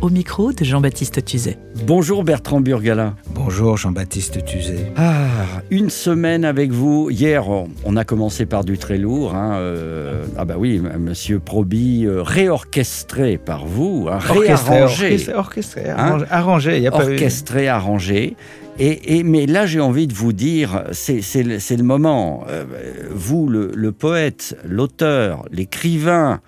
au micro de Jean-Baptiste Tuzet. Bonjour Bertrand Burgala. Bonjour Jean-Baptiste Tuzet. Ah, une semaine avec vous. Hier, on- a commencé par du très lourd. hein, euh, ah bah oui, m- Monsieur Proby, euh, réorchestré par vous, hein, réarrangé, orchestré, orchestré, Hein arrangé, arrangé, il y a pas eu- orchestré, arrangé. Et, et- mais là, j'ai envie de vous dire, c'est le, moment. Euh, vous, le, le poète, l'auteur, l'écrivain,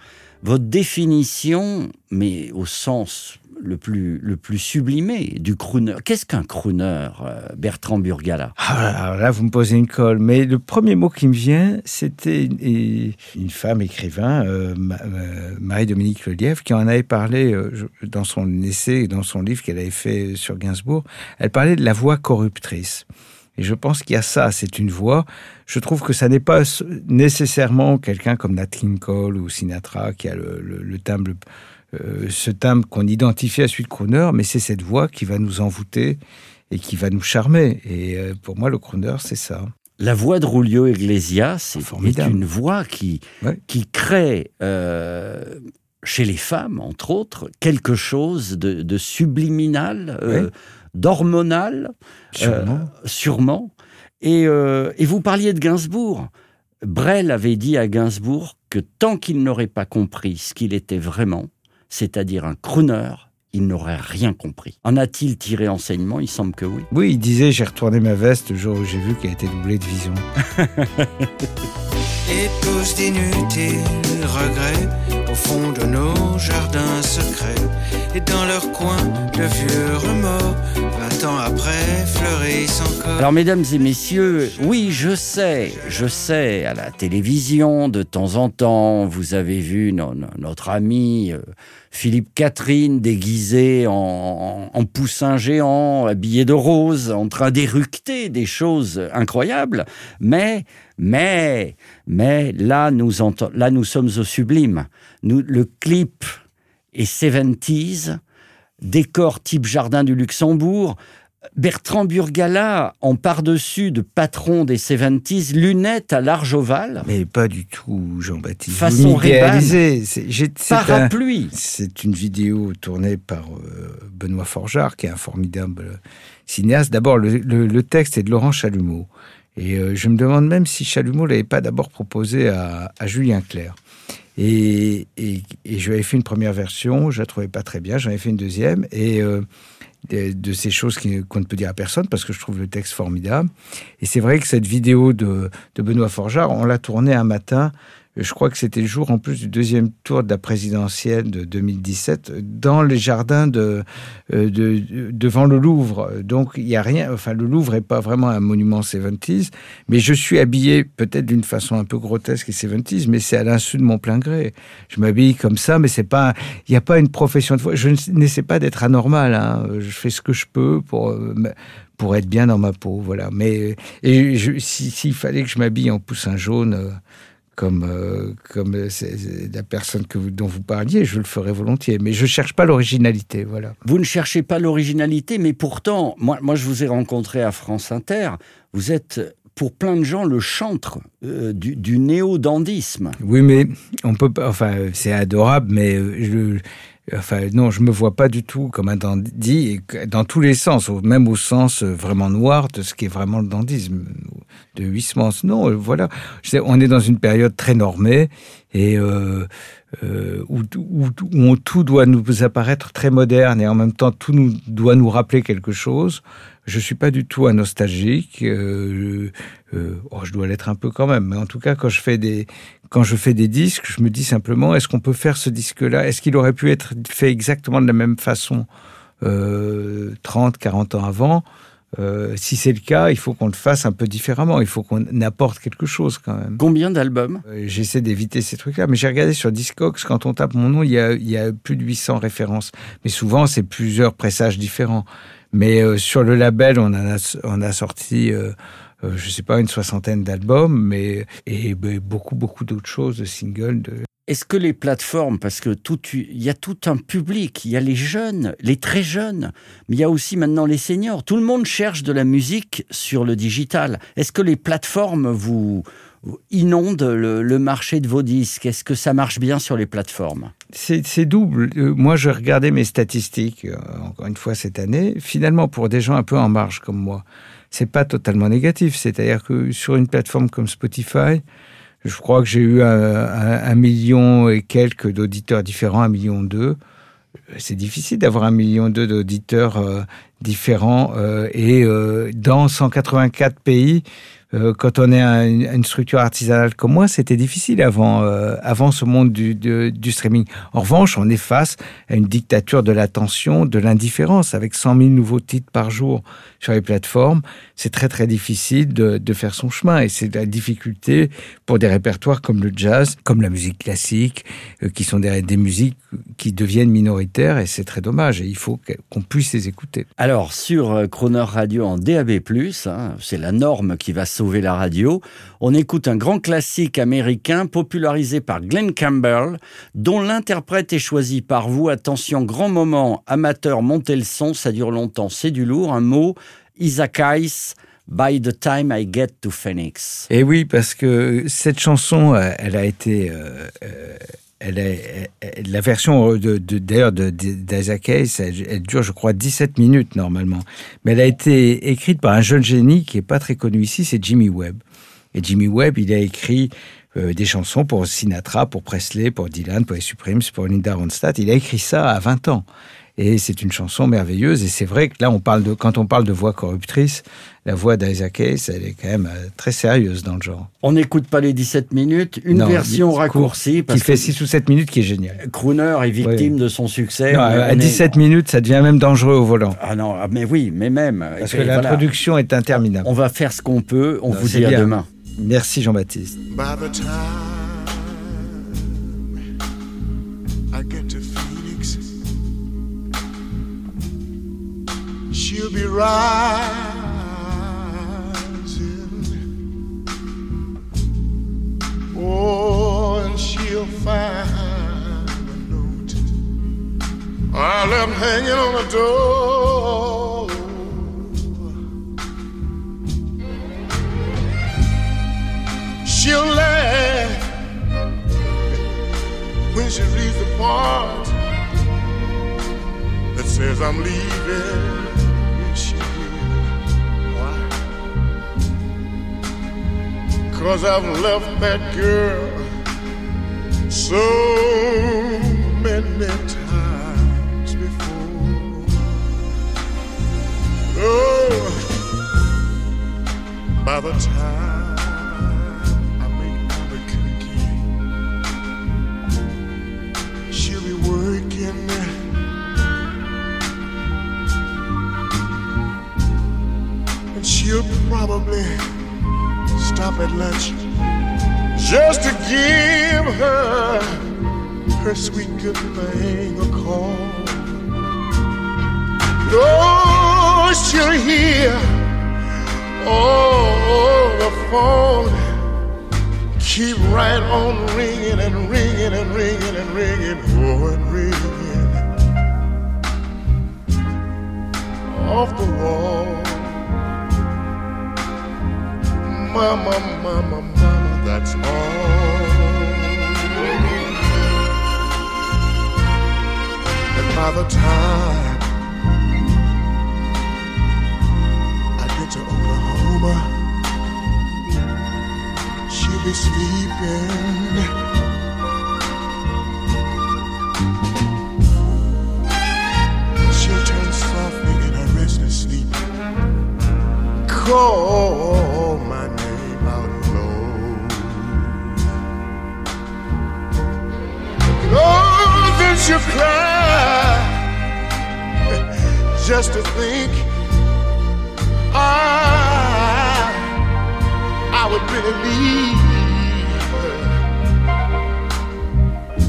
votre définition, mais au sens le plus, le plus sublimé du crooner. Qu'est-ce qu'un crooner, euh, Bertrand Burgala? Ah, alors là, vous me posez une colle. Mais le premier mot qui me vient, c'était une, femme écrivain, euh, euh, Marie-Dominique Lelièvre, qui en avait parlé dans son essai, dans son livre qu'elle avait fait sur Gainsbourg. Elle parlait de la voix corruptrice. Et je pense qu'il y a ça, c'est une voix. Je trouve que ça n'est pas nécessairement quelqu'un comme Nat King Cole ou Sinatra qui a le, le- le timbre, euh, ce timbre qu'on identifie à celui de crooner, mais c'est cette voix qui va nous envoûter et qui va nous charmer. Et euh, pour moi, le crooner, c'est ça. La voix de Rulio Iglesias est, Formidable. est une voix qui, Ouais. qui crée euh, chez les femmes, entre autres, quelque chose de, de subliminal, Ouais. D'hormonal, Sûrement. euh, sûrement. Et, euh, et vous parliez de Gainsbourg. Brel avait dit à Gainsbourg que tant qu'il n'aurait pas compris ce qu'il était vraiment, c'est-à-dire un crooner, il n'aurait rien compris. En a-t-il tiré enseignement? Il semble que oui. Oui, il disait j'ai retourné ma veste le jour où j'ai vu qu'elle était doublée de vision. Épouse d'inutiles regrets au fond de nos jardins secrets et dans leur coin de vieux remords Alors, mesdames et messieurs, oui, je sais, je sais, à la télévision, de temps en temps, vous avez vu no- no- notre ami euh, Philippe Catherine déguisé en, en- poussin géant, habillé de rose, en train d'éructer des choses incroyables. Mais, mais, mais, là, nous, là, nous sommes au sublime. Le clip est 70s, décor type jardin du Luxembourg, Bertrand Burgala, en par-dessus de patron des 70s, lunettes à large ovale, Mais pas du tout, Jean-Baptiste. Façon un- parapluie. C'est une vidéo tournée par euh, Benoît Forgeard, qui est un formidable cinéaste. D'abord, le, le- le texte est de Laurent Chalumeau. Et euh, je me demande même si Chalumeau l'avait pas d'abord proposé à, à Julien Clerc. Et, et, et je lui avais fait une première version, je la trouvais pas très bien, j'en ai fait une deuxième. Et euh, de, ces choses qu'on ne peut dire à personne, parce que je trouve le texte formidable. Et c'est vrai que cette vidéo de, de Benoît Forgeard, on l'a tournée un matin je crois que c'était le jour en plus du deuxième tour de la présidentielle de 2017 dans les jardins de, euh, de, de- devant le Louvre. Donc il y a rien. Enfin, le Louvre est pas vraiment un monument 70s, mais je suis habillé peut-être d'une façon un peu grotesque et 70s, mais c'est à l'insu de mon plein gré. Je m'habille comme ça, mais c'est pas. Il n'y a pas une profession de foi. Je n'essaie pas d'être anormal. Hein. Je fais ce que je peux pour. euh, pour être bien dans ma peau, voilà. Mais et s'il fallait que je m'habille en poussin jaune, euh, comme, euh, comme euh, la personne que vous- dont vous parliez, je le ferais volontiers. Mais je cherche pas l'originalité, voilà. Vous ne cherchez pas l'originalité, mais pourtant, moi, moi, je vous ai rencontré à France Inter. Vous êtes, pour plein de gens, le chantre euh, du, du néo-dandisme. Oui, mais on peut pas. Enfin, c'est adorable, mais je. Enfin, non, je me vois pas du tout comme un dandy, dans tous les sens, même au sens euh, vraiment noir de ce qui est vraiment le dandisme, de Huysmans. Non, euh, voilà. Je sais, on est dans une période très normée et euh, euh, où, tout doit nous apparaître très moderne et en même temps tout nous, doit nous rappeler quelque chose. Je suis pas du tout un nostalgique. euh, euh, oh, je dois l'être un peu quand même, mais en tout cas, quand je fais des quand je fais des disques, je me dis simplement, est-ce qu'on peut faire ce disque-là? Est-ce qu'il aurait pu être fait exactement de la même façon euh, 30, 40 ans avant? Euh, si c'est le cas, il faut qu'on le fasse un peu différemment. Il faut qu'on apporte quelque chose quand même. Combien d'albums? Euh, J'essaie d'éviter ces trucs-là. Mais j'ai regardé sur Discogs, quand on tape mon nom, il y a, il y a plus de 800 références. Mais souvent, c'est plusieurs pressages différents. Mais euh, sur le label, on, en a, on a sorti, euh, euh, je sais pas, une soixantaine d'albums, mais et beaucoup, beaucoup d'autres choses, de singles. De... Est-ce que les plateformes, parce que tout, il y a tout un public, il y a les jeunes, les très jeunes, mais il y a aussi maintenant les seniors. Tout le monde cherche de la musique sur le digital. Est-ce que les plateformes vous, inondent le, le marché de vos disques? Est-ce que ça marche bien sur les plateformes? C'est c'est double. Euh, moi, je regardais mes statistiques, euh, encore une fois cette année. Finalement, pour des gens un peu en marge comme moi, c'est pas totalement négatif. C'est-à-dire que sur une plateforme comme Spotify, je crois que j'ai eu un, million et quelques d'auditeurs différents, un million deux. C'est difficile d'avoir un million deux d'auditeurs euh, différents euh, et euh, dans 184 pays. Euh, quand on est un- une structure artisanale comme moi, c'était difficile avant, euh, avant ce monde du, du streaming. En revanche, on est face à une dictature de l'attention, de l'indifférence, avec 100 000 nouveaux titres par jour sur les plateformes. C'est très très difficile de, de faire son chemin et c'est la difficulté pour des répertoires comme le jazz, comme la musique classique, euh, qui sont des, des musiques qui deviennent minoritaires et c'est très dommage et il faut qu'on puisse les écouter. Alors, sur Croner Radio en DAB+, hein, c'est la norme qui va la radio, on écoute un grand classique américain popularisé par Glenn Campbell, dont l'interprète est choisi par vous. Attention, grand moment, amateur, montez le son, ça dure longtemps, c'est du lourd. Un mot, Isaac Hayes, By the time I get to Phoenix. Et oui, parce que cette chanson, euh, elle a été, euh, euh, elle est, la version de- d'ailleurs de, d'Isaac Hayes, elle, elle dure, je crois, 17 minutes normalement. Mais elle a été écrite par un jeune génie qui est pas très connu ici, c'est Jimmy Webb. Et Jimmy Webb, il a écrit euh, des chansons pour Sinatra, pour Presley, pour Dylan, pour les Supremes, pour Linda Ronstadt. Il a écrit ça à 20 ans. Et c'est une chanson merveilleuse. Et c'est vrai que là, on parle de, quand on parle de voix corruptrice, la voix d'Isaac Hayes, elle est quand même euh, très sérieuse dans le genre. On n'écoute pas les 17 minutes, une Non, version raccourcie, Qui parce fait que 6 ou 7 minutes, qui est génial. Crooner est victime de son succès. Non, à est- 17 minutes, ça devient même dangereux au volant. Ah non, ah, mais oui, mais même. Parce que voilà. l'introduction est interminable. On va faire ce qu'on peut. On Non, vous dit à bien. demain. Merci Jean-Baptiste. By the time I get to Phoenix, she'll be rising. Oh, and she'll find a note I left hanging on the door. She'll laugh when she reads the part that says I'm leaving. Cause I've left that girl so many times before. Oh, by the time I make Albuquerque, she'll be working. And she'll probably stop at lunch just to give her her sweet good thing a call. Oh, she'll hear oh the phone keep right on ringing and ringing and ringing and ringing, oh and ringing off the wall. Mama, mama, mama, that's all. And by the time I get to Oklahoma, she'll be sleeping. She'll turn softly in her restless sleep. Call just to think I, I would believe her.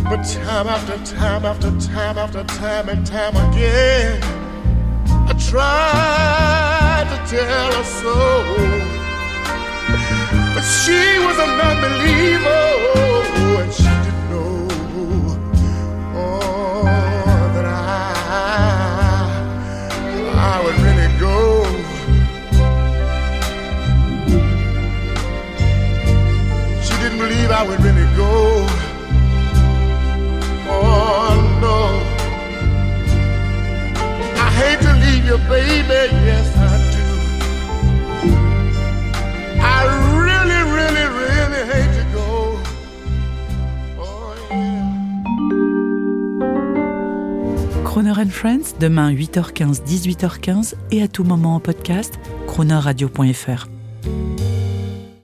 But time after time after time after time and time again, I tried to tell her so. But she was an unbeliever. Croner and Friends, demain 8h15, 18h15 et à tout moment en podcast, cronerradio.fr.